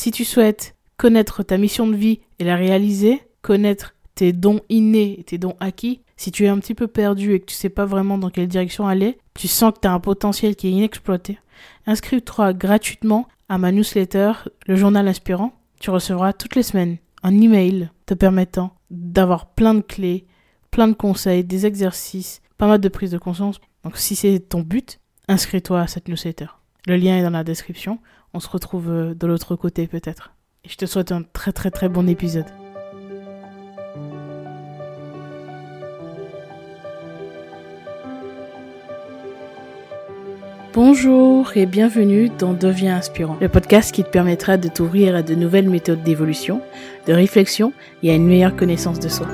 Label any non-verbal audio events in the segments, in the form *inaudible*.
Si tu souhaites connaître ta mission de vie et la réaliser, connaître tes dons innés et tes dons acquis, si tu es un petit peu perdu et que tu sais pas vraiment dans quelle direction aller, tu sens que tu as un potentiel qui est inexploité, inscris-toi gratuitement à ma newsletter, le journal inspirant. Tu recevras toutes les semaines un email te permettant d'avoir plein de clés, plein de conseils, des exercices, pas mal de prise de conscience. Donc si c'est ton but, inscris-toi à cette newsletter. Le lien est dans la description. On se retrouve euh, de l'autre côté peut-être. Je te souhaite un très très très bon épisode. Bonjour et bienvenue dans Deviens Inspirant, le podcast qui te permettra de t'ouvrir à de nouvelles méthodes d'évolution, de réflexion et à une meilleure connaissance de soi.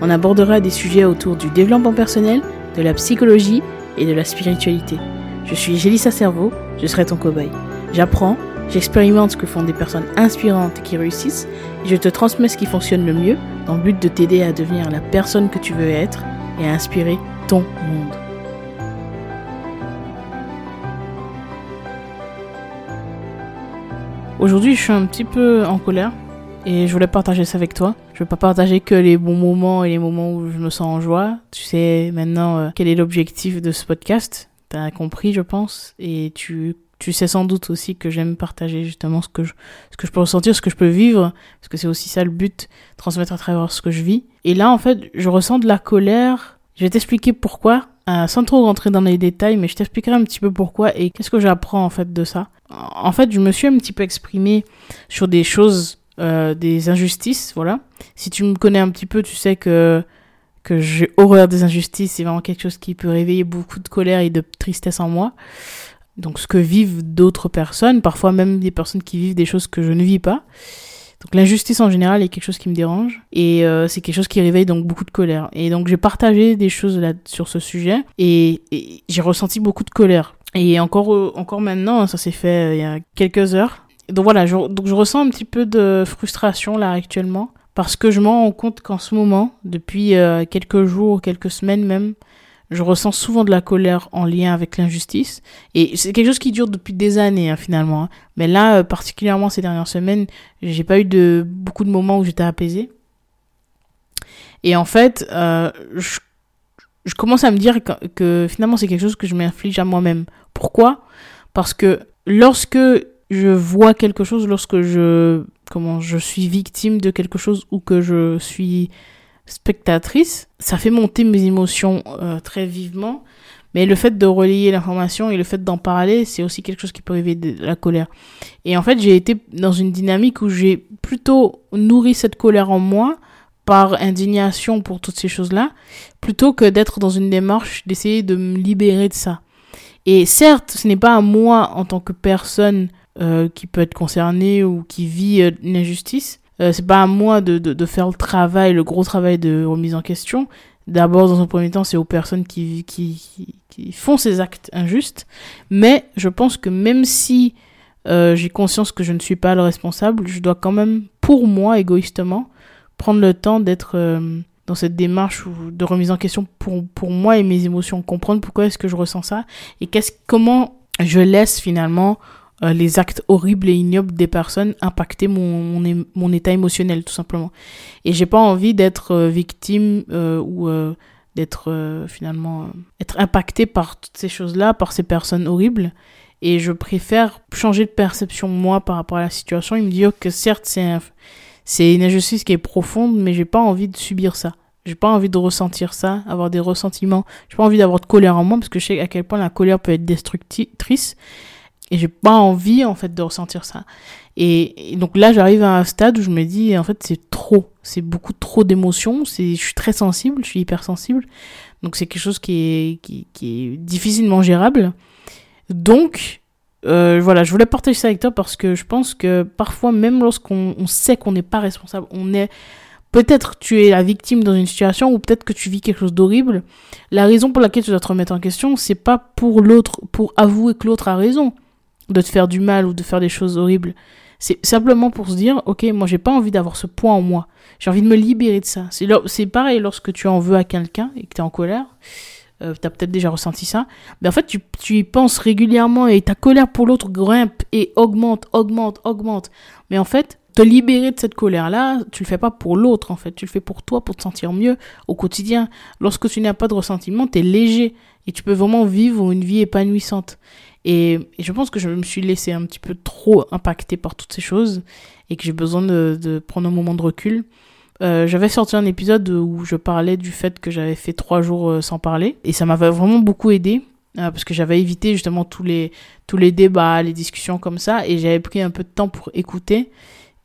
On abordera des sujets autour du développement personnel, de la psychologie et de la spiritualité. Je suis Gélissa Cerveau, je serai ton cobaye. J'apprends, j'expérimente ce que font des personnes inspirantes qui réussissent et je te transmets ce qui fonctionne le mieux dans le but de t'aider à devenir la personne que tu veux être et à inspirer ton monde. Aujourd'hui, je suis un petit peu en colère et je voulais partager ça avec toi. Je veux pas partager que les bons moments et les moments où je me sens en joie. Tu sais maintenant euh, quel est l'objectif de ce podcast? T'as compris, je pense, et tu tu sais sans doute aussi que j'aime partager justement ce que je ce que je peux ressentir, ce que je peux vivre, parce que c'est aussi ça le but, transmettre à travers ce que je vis. Et là, en fait, je ressens de la colère. Je vais t'expliquer pourquoi, euh, sans trop rentrer dans les détails, mais je t'expliquerai un petit peu pourquoi et qu'est-ce que j'apprends en fait de ça. En fait, je me suis un petit peu exprimé sur des choses, euh, des injustices, voilà. Si tu me connais un petit peu, tu sais que que j'ai horreur des injustices, c'est vraiment quelque chose qui peut réveiller beaucoup de colère et de tristesse en moi. Donc ce que vivent d'autres personnes, parfois même des personnes qui vivent des choses que je ne vis pas. Donc l'injustice en général est quelque chose qui me dérange et euh, c'est quelque chose qui réveille donc beaucoup de colère. Et donc j'ai partagé des choses là sur ce sujet et, et j'ai ressenti beaucoup de colère. Et encore euh, encore maintenant, hein, ça s'est fait euh, il y a quelques heures. Donc voilà, je, donc je ressens un petit peu de frustration là actuellement parce que je me rends compte qu'en ce moment, depuis euh, quelques jours, quelques semaines même, je ressens souvent de la colère en lien avec l'injustice. Et c'est quelque chose qui dure depuis des années, hein, finalement. Hein. Mais là, euh, particulièrement ces dernières semaines, j'ai pas eu de beaucoup de moments où j'étais apaisée. Et en fait, euh, je, commence à me dire que, que finalement, c'est quelque chose que je m'inflige à moi-même. Pourquoi? Parce que lorsque je vois quelque chose, lorsque je comment je suis victime de quelque chose ou que je suis spectatrice, ça fait monter mes émotions euh, très vivement. Mais le fait de relayer l'information et le fait d'en parler, c'est aussi quelque chose qui peut réveiller de la colère. Et en fait, j'ai été dans une dynamique où j'ai plutôt nourri cette colère en moi par indignation pour toutes ces choses-là, plutôt que d'être dans une démarche d'essayer de me libérer de ça. Et certes, ce n'est pas à moi en tant que personne euh, qui peut être concernée ou qui vit euh, une injustice, euh, c'est pas à moi de, de, faire le travail, le gros travail de remise en question. D'abord, dans un premier temps, c'est aux personnes qui, qui, qui, font ces actes injustes. Mais je pense que même si euh, j'ai conscience que je ne suis pas le responsable, je dois quand même, pour moi, égoïstement, prendre le temps d'être euh, dans cette démarche de remise en question pour, pour moi et mes émotions, comprendre pourquoi est-ce que je ressens ça et qu'est-ce, comment je laisse finalement euh, les actes horribles et ignobles des personnes impacter mon, mon, état émotionnel tout simplement. Et j'ai pas envie d'être euh, victime euh, ou d'être finalement être impacté par toutes ces choses-là, par ces personnes horribles. Et je préfère changer de perception moi par rapport à la situation. Il me dit que certes c'est c'est une injustice qui est profonde, mais j'ai pas envie de subir ça. J'ai pas envie de ressentir ça, avoir des ressentiments. J'ai pas envie d'avoir de colère en moi parce que je sais à quel point la colère peut être destructrice et j'ai pas envie, en fait, de ressentir ça. Et, donc là, j'arrive à un stade où je me dis, en fait, c'est trop. C'est beaucoup trop d'émotions. Je suis très sensible, je suis hypersensible. Donc c'est quelque chose qui est, qui, est difficilement gérable. Donc, euh, voilà, je voulais partager ça avec toi parce que je pense que parfois, même lorsqu'on on sait qu'on n'est pas responsable, on est peut-être tu es la victime dans une situation ou peut-être que tu vis quelque chose d'horrible. La raison pour laquelle tu dois te remettre en question, c'est pas pour l'autre, pour avouer que l'autre a raison de te faire du mal ou de faire des choses horribles. C'est simplement pour se dire, ok, moi j'ai pas envie d'avoir ce poids en moi. J'ai envie de me libérer de ça. C'est pareil lorsque tu en veux à quelqu'un et que tu es en colère. euh, tu as peut-être déjà ressenti ça. Mais en fait, tu, tu y penses régulièrement et ta colère pour l'autre grimpe et augmente, augmente, augmente. Mais en fait, te libérer de cette colère-là, tu le fais pas pour l'autre, en fait. Tu le fais pour toi, pour te sentir mieux au quotidien. Lorsque tu n'as pas de ressentiment, tu es léger et tu peux vraiment vivre une vie épanouissante. Et, je pense que je me suis laissé un petit peu trop impacter par toutes ces choses et que j'ai besoin de, prendre un moment de recul. Euh, j'avais sorti un épisode où je parlais du fait que j'avais fait trois jours euh, sans parler et ça m'avait vraiment beaucoup aidé euh, parce que j'avais évité justement tous les tous les débats, les discussions comme ça et j'avais pris un peu de temps pour écouter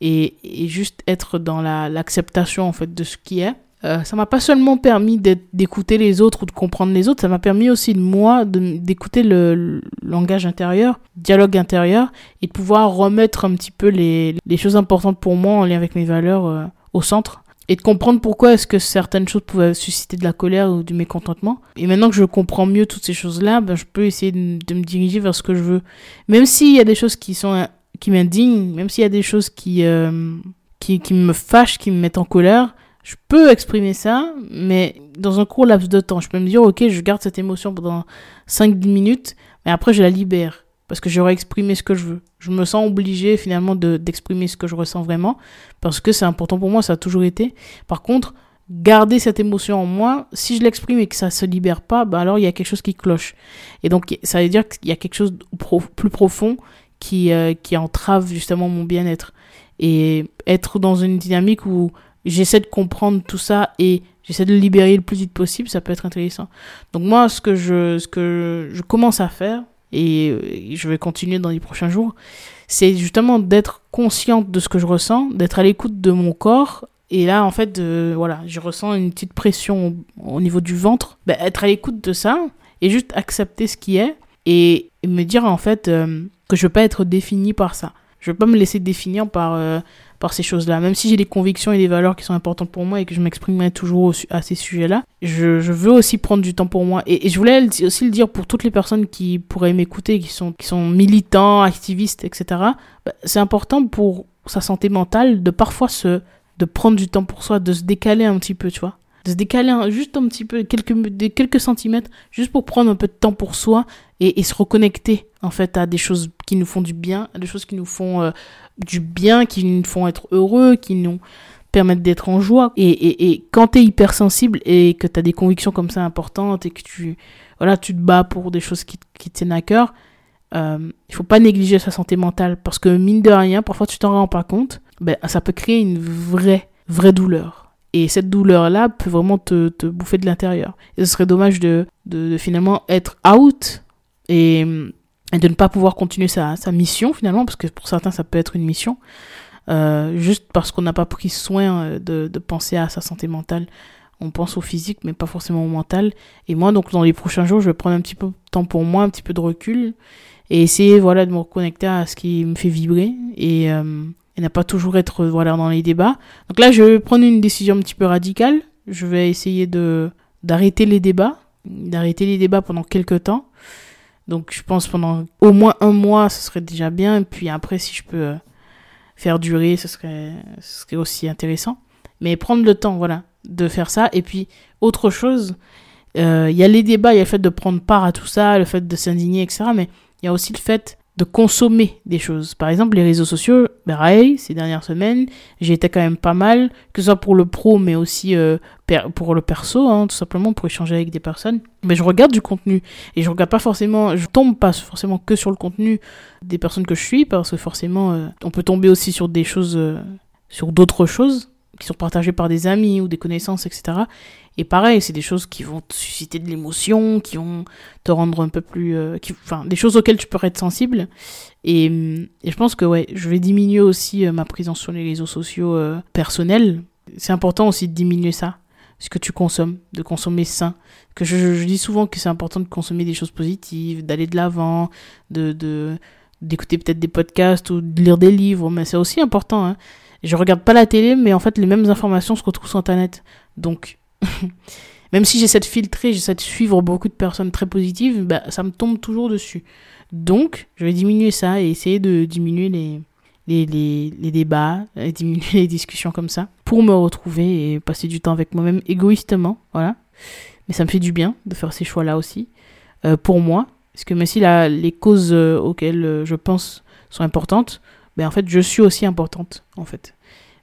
et, juste être dans la l'acceptation en fait de ce qui est. Euh, ça m'a pas seulement permis d'écouter les autres ou de comprendre les autres, ça m'a permis aussi de moi d'écouter le, langage intérieur, dialogue intérieur, et de pouvoir remettre un petit peu les, choses importantes pour moi en lien avec mes valeurs euh, au centre et de comprendre pourquoi est-ce que certaines choses pouvaient susciter de la colère ou du mécontentement. Et maintenant que je comprends mieux toutes ces choses-là, ben, je peux essayer de, de, me diriger vers ce que je veux. Même s'il y a des choses qui sont qui m'indignent, même s'il y a des choses qui, euh, qui, qui me fâchent, qui me mettent en colère, je peux exprimer ça, mais dans un court laps de temps. Je peux me dire, ok, je garde cette émotion pendant 5-10 minutes, mais après je la libère. Parce que j'aurais exprimé ce que je veux. Je me sens obligé finalement d'exprimer ce que je ressens vraiment. Parce que c'est important pour moi, ça a toujours été. Par contre, garder cette émotion en moi, si je l'exprime et que ça se libère pas, bah alors il y a quelque chose qui cloche. Et donc ça veut dire qu'il y a quelque chose de plus profond qui, euh, qui entrave justement mon bien-être. Et être dans une dynamique où j'essaie de comprendre tout ça et j'essaie de le libérer le plus vite possible, ça peut être intéressant. Donc moi, ce que je, ce que je commence à faire, et je vais continuer dans les prochains jours, c'est justement d'être consciente de ce que je ressens, d'être à l'écoute de mon corps. Et là, en fait, voilà, je ressens une petite pression au, niveau du ventre. Ben, être à l'écoute de ça et juste accepter ce qui est et, me dire en fait euh, que je veux pas être défini par ça. Je veux pas me laisser définir par euh, par ces choses-là. Même si j'ai des convictions et des valeurs qui sont importantes pour moi et que je m'exprimerai toujours à ces sujets-là, je, je, veux aussi prendre du temps pour moi. Et, je voulais aussi le dire pour toutes les personnes qui pourraient m'écouter, qui sont, qui sont militants, activistes, etc. Bah, c'est important pour sa santé mentale de parfois se, de prendre du temps pour soi, de se décaler un petit peu, tu vois de se décaler juste un petit peu, quelques, quelques centimètres, juste pour prendre un peu de temps pour soi et, se reconnecter en fait à des choses qui nous font du bien, à des choses qui nous font euh, du bien, qui nous font être heureux, qui nous permettent d'être en joie. Et, et, et quand t'es hypersensible et que t'as des convictions comme ça importantes et que tu, voilà, tu te bats pour des choses qui, qui te tiennent à cœur, euh, il faut pas négliger sa santé mentale parce que mine de rien, parfois tu t'en rends pas compte, ben, ça peut créer une vraie, vraie douleur. Et cette douleur-là peut vraiment te, te bouffer de l'intérieur. Et ce serait dommage de, de, finalement être out et et de ne pas pouvoir continuer sa, sa mission finalement, parce que pour certains ça peut être une mission, euh, juste parce qu'on n'a pas pris soin euh, de, de penser à sa santé mentale. On pense au physique, mais pas forcément au mental. Et moi, donc, dans les prochains jours, je vais prendre un petit peu de temps pour moi, un petit peu de recul, et essayer, voilà, de me reconnecter à ce qui me fait vibrer, et, euh, ne pas toujours être, voilà, dans les débats. Donc là, je vais prendre une décision un petit peu radicale. Je vais essayer de d'arrêter les débats, d'arrêter les débats pendant quelques temps, donc je pense pendant au moins un mois, ce serait déjà bien. Puis après, si je peux euh, faire durer, ce serait, ce serait aussi intéressant. Mais prendre le temps, voilà, de faire ça. Et puis autre chose, euh, il y a les débats, il y a le fait de prendre part à tout ça, le fait de s'indigner, etc. Mais il y a aussi le fait de consommer des choses. Par exemple, les réseaux sociaux, pareil, ces dernières semaines, j'ai été quand même pas mal, que ce soit pour le pro, mais aussi euh, pour le perso, hein, tout simplement pour échanger avec des personnes. Mais je regarde du contenu et je regarde pas forcément, je tombe pas forcément que sur le contenu des personnes que je suis, parce que forcément, euh, on peut tomber aussi sur des choses, euh, sur d'autres choses qui sont partagées par des amis ou des connaissances, etc. Et pareil, c'est des choses qui vont te susciter de l'émotion, qui vont te rendre un peu plus... Euh, enfin, des choses auxquelles tu peux être sensible. Et, et, je pense que ouais, je vais diminuer aussi euh, ma présence sur les réseaux sociaux euh, personnels. C'est important aussi de diminuer ça, ce que tu consommes, de consommer sain. Que je, dis souvent que c'est important de consommer des choses positives, d'aller de l'avant, de d'écouter peut-être des podcasts ou de lire des livres, mais c'est aussi important. Hein. Je regarde pas la télé, mais en fait, les mêmes informations se retrouvent sur Internet. Donc, *laughs* Même si j'essaie de filtrer, j'essaie de suivre beaucoup de personnes très positives, bah, ça me tombe toujours dessus. Donc, je vais diminuer ça et essayer de diminuer les, les, les, débats, et *laughs* diminuer les discussions comme ça, pour me retrouver et passer du temps avec moi-même égoïstement, voilà. mais ça me fait du bien de faire ces choix-là aussi, euh, pour moi. Parce que même si la, les causes euh, auxquelles euh, je pense sont importantes, ben en fait, je suis aussi importante, en fait.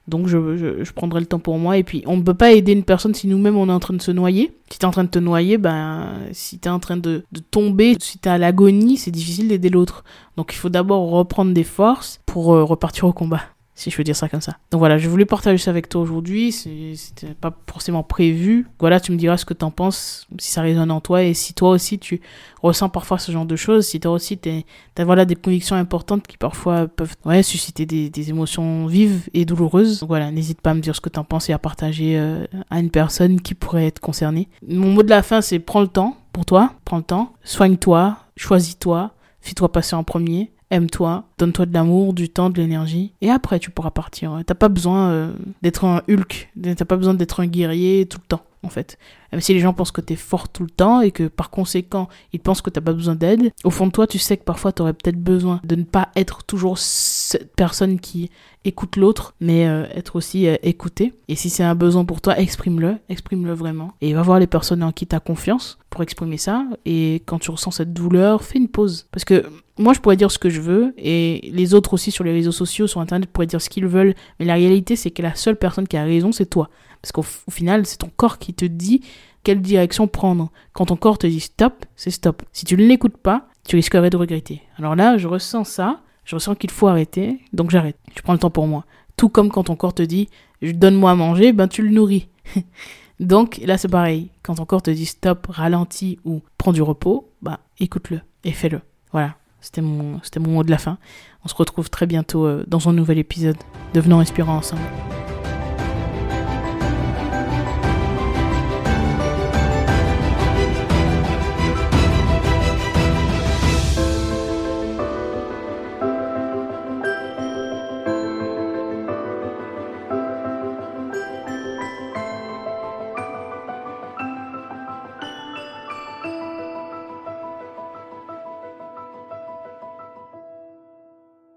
Donc je, prendrai le temps pour moi. Et puis on ne peut pas aider une personne si nous-mêmes on est en train de se noyer. Si tu es en train de te noyer, ben, si tu es en train de, de tomber, si tu es à l'agonie, c'est difficile d'aider l'autre. Donc il faut d'abord reprendre des forces pour euh, repartir au combat si je veux dire ça comme ça. Donc voilà, je voulais partager ça avec toi aujourd'hui, c'était pas forcément prévu. Voilà, tu me diras ce que t'en penses, si ça résonne en toi, et si toi aussi tu ressens parfois ce genre de choses, si toi aussi t'as voilà, des convictions importantes qui parfois peuvent susciter des, des émotions vives et douloureuses. Donc voilà, n'hésite pas à me dire ce que t'en penses et à partager euh, à une personne qui pourrait être concernée. Mon mot de la fin, c'est prends le temps pour toi, prends le temps, soigne-toi, choisis-toi, fais-toi passer en premier aime-toi, donne-toi de l'amour, du temps, de l'énergie, et après tu pourras partir. T'as pas besoin euh, d'être un Hulk, t'as pas besoin d'être un guerrier tout le temps, en fait. Même si les gens pensent que t'es fort tout le temps et que par conséquent ils pensent que t'as pas besoin d'aide, au fond de toi tu sais que parfois t'aurais peut-être besoin de ne pas être toujours cette personne qui écoute l'autre, mais euh, être aussi euh, écouté. Et si c'est un besoin pour toi, exprime-le, exprime-le vraiment. Et va voir les personnes en qui t'as confiance pour exprimer ça. Et quand tu ressens cette douleur, fais une pause. Parce que moi je pourrais dire ce que je veux et les autres aussi sur les réseaux sociaux, sur internet pourraient dire ce qu'ils veulent, mais la réalité c'est que la seule personne qui a raison c'est toi. Parce qu'au final c'est ton corps qui te dit quelle direction prendre. Quand ton corps te dit stop, c'est stop. Si tu ne l'écoutes pas, tu risquerais de regretter. Alors là, je ressens ça, je ressens qu'il faut arrêter, donc j'arrête. Je prends le temps pour moi. Tout comme quand ton corps te dit donne-moi à manger, ben tu le nourris. *laughs* donc là c'est pareil. Quand ton corps te dit stop, ralentis ou prends du repos, bah écoute-le et fais-le. Voilà. C'était mon, c'était mon mot de la fin. On se retrouve très bientôt euh, dans un nouvel épisode. Devenons inspirants ensemble.